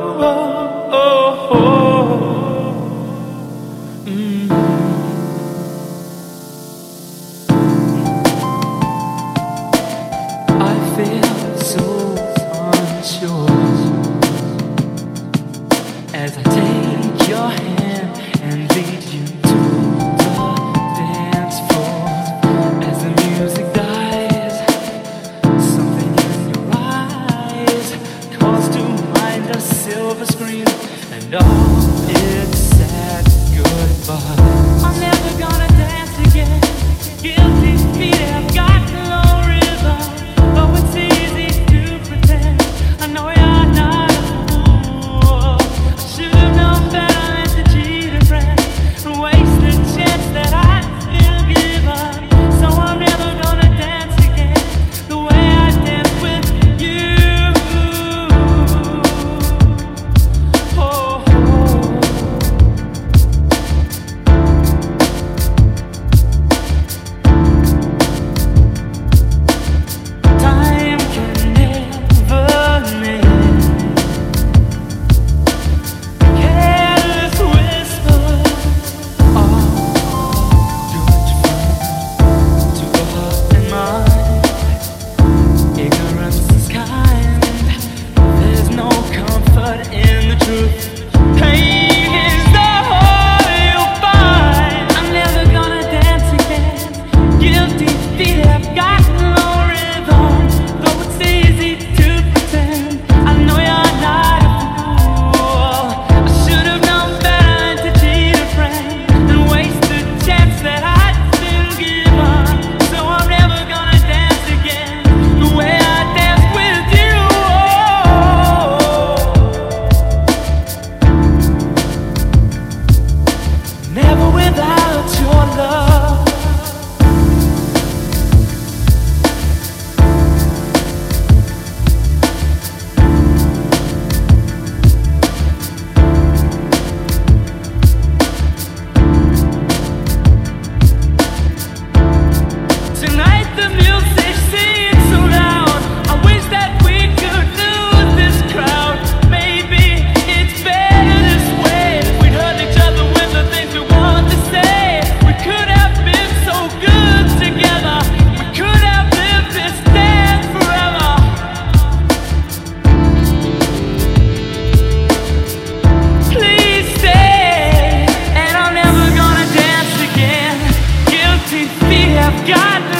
oh, oh. oh. Mm. God.